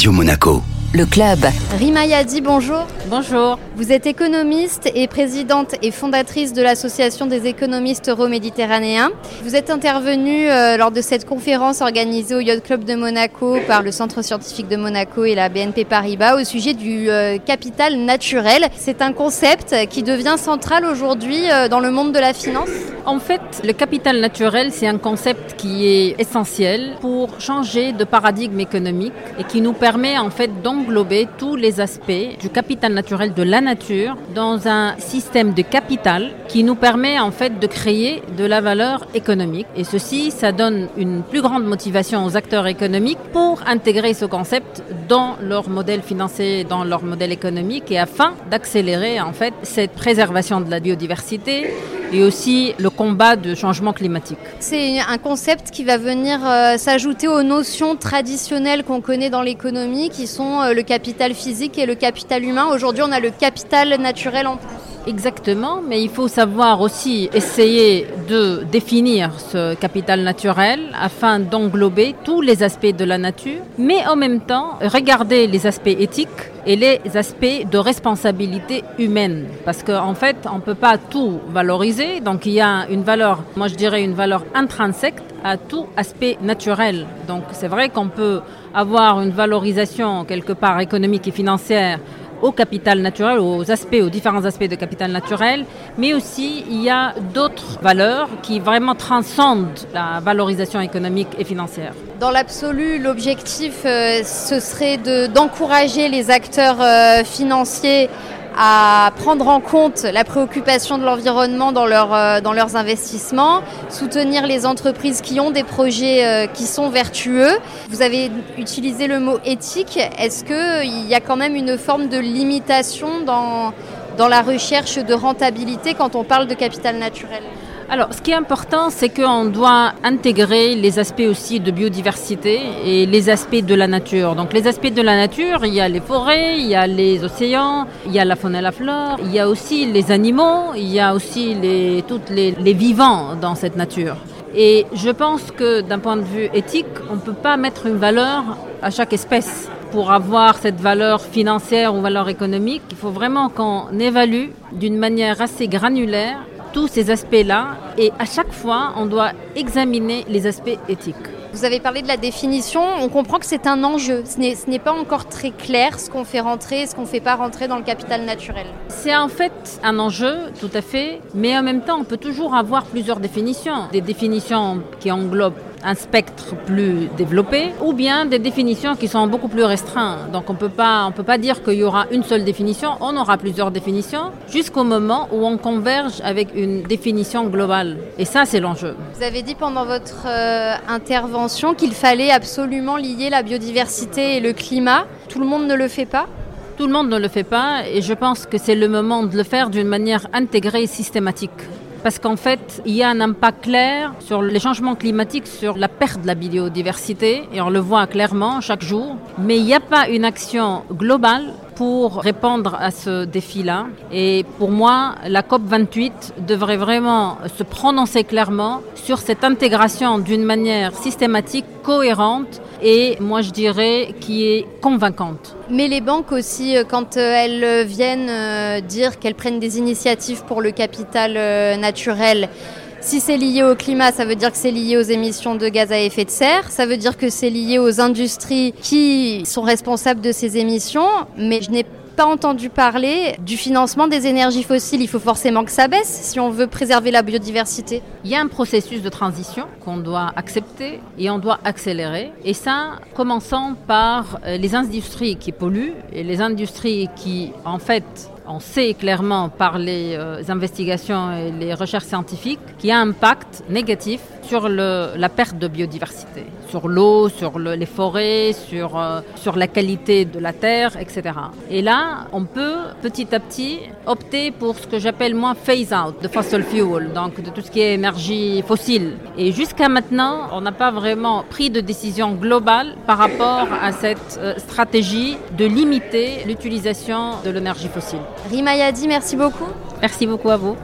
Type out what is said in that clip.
Radio Monaco. Le club. Rima Yadi, bonjour. Bonjour. Vous êtes économiste et présidente et fondatrice de l'Association des économistes euro-méditerranéens. Vous êtes intervenue euh, lors de cette conférence organisée au Yacht Club de Monaco par le Centre scientifique de Monaco et la BNP Paribas au sujet du euh, capital naturel. C'est un concept qui devient central aujourd'hui euh, dans le monde de la finance. En fait, le capital naturel, c'est un concept qui est essentiel pour changer de paradigme économique et qui nous permet en fait d'englober tous les aspects du capital naturel de la nature dans un système de capital qui nous permet en fait de créer de la valeur économique. Et ceci, ça donne une plus grande motivation aux acteurs économiques pour intégrer ce concept dans leur modèle financier, dans leur modèle économique et afin d'accélérer en fait cette préservation de la biodiversité et aussi le combat de changement climatique. C'est un concept qui va venir euh, s'ajouter aux notions traditionnelles qu'on connaît dans l'économie, qui sont euh, le capital physique et le capital humain. Aujourd'hui, on a le capital naturel en plus. Exactement, mais il faut savoir aussi essayer de définir ce capital naturel afin d'englober tous les aspects de la nature, mais en même temps regarder les aspects éthiques et les aspects de responsabilité humaine. Parce qu'en en fait, on ne peut pas tout valoriser, donc il y a une valeur, moi je dirais une valeur intrinsèque à tout aspect naturel. Donc c'est vrai qu'on peut avoir une valorisation quelque part économique et financière au capital naturel, aux aspects, aux différents aspects de capital naturel, mais aussi il y a d'autres valeurs qui vraiment transcendent la valorisation économique et financière. Dans l'absolu, l'objectif, euh, ce serait d'encourager les acteurs euh, financiers à prendre en compte la préoccupation de l'environnement euh, dans leurs investissements, soutenir les entreprises qui ont des projets euh, qui sont vertueux. Vous avez utilisé le mot éthique. Est-ce qu'il y a quand même une forme de limitation dans la recherche de rentabilité quand on parle de capital naturel? Alors, ce qui est important, c'est qu'on doit intégrer les aspects aussi de biodiversité et les aspects de la nature. Donc, les aspects de la nature, il y a les forêts, il y a les océans, il y a la faune et la flore, il y a aussi les animaux, il y a aussi les, toutes les, vivants dans cette nature. Et je pense que d'un point de vue éthique, on ne peut pas mettre une valeur à chaque espèce. Pour avoir cette valeur financière ou valeur économique, il faut vraiment qu'on évalue d'une manière assez granulaire tous ces aspects-là et à chaque fois, on doit examiner les aspects éthiques. Vous avez parlé de la définition, on comprend que c'est un enjeu. Ce n'est pas encore très clair ce qu'on fait rentrer et ce qu'on ne fait pas rentrer dans le capital naturel. C'est en fait un enjeu, tout à fait, mais en même temps, on peut toujours avoir plusieurs définitions. Des définitions qui englobent un spectre plus développé ou bien des définitions qui sont beaucoup plus restreintes. Donc on peut pas on peut pas dire qu'il y aura une seule définition, on aura plusieurs définitions jusqu'au moment où on converge avec une définition globale. Et ça c'est l'enjeu. Vous avez dit pendant votre euh, intervention qu'il fallait absolument lier la biodiversité et le climat. Tout le monde ne le fait pas? Tout le monde ne le fait pas et je pense que c'est le moment de le faire d'une manière intégrée et systématique parce qu'en fait, il y a un impact clair sur les changements climatiques, sur la perte de la biodiversité, et on le voit clairement chaque jour. Mais il n'y a pas une action globale pour répondre à ce défi-là. Et pour moi, la COP28 devrait vraiment se prononcer clairement sur cette intégration d'une manière systématique, cohérente et moi je dirais qui est convaincante. Mais les banques aussi, euh, quand euh, elles viennent euh, dire qu'elles prennent des initiatives pour le capital naturel, si c'est lié au climat, ça veut dire que c'est lié aux émissions de gaz à effet de serre, ça veut dire que c'est lié aux industries qui sont responsables de ces émissions, mais je n'ai pas entendu parler du financement des énergies fossiles. Il faut forcément que ça baisse si on veut préserver la biodiversité. Il y a un processus de transition qu'on doit accepter et on doit accélérer. Et ça, commençant par euh, les industries qui polluent et les industries qui, en fait, on sait clairement par les euh, investigations et les recherches scientifiques qu'il y a un impact négatif sur la perte de biodiversité, sur l'eau, sur le, les forêts, sur, euh, sur la qualité de la terre, etc. Et là, on peut petit à petit opter pour ce que j'appelle moi phase out de fossil fuel, donc de tout ce qui est énergie fossile. Et jusqu'à maintenant, on n'a pas vraiment pris de décision globale par rapport à cette euh, stratégie de limiter l'utilisation de l'énergie fossile. Rima Yadi, merci beaucoup. Merci beaucoup à vous.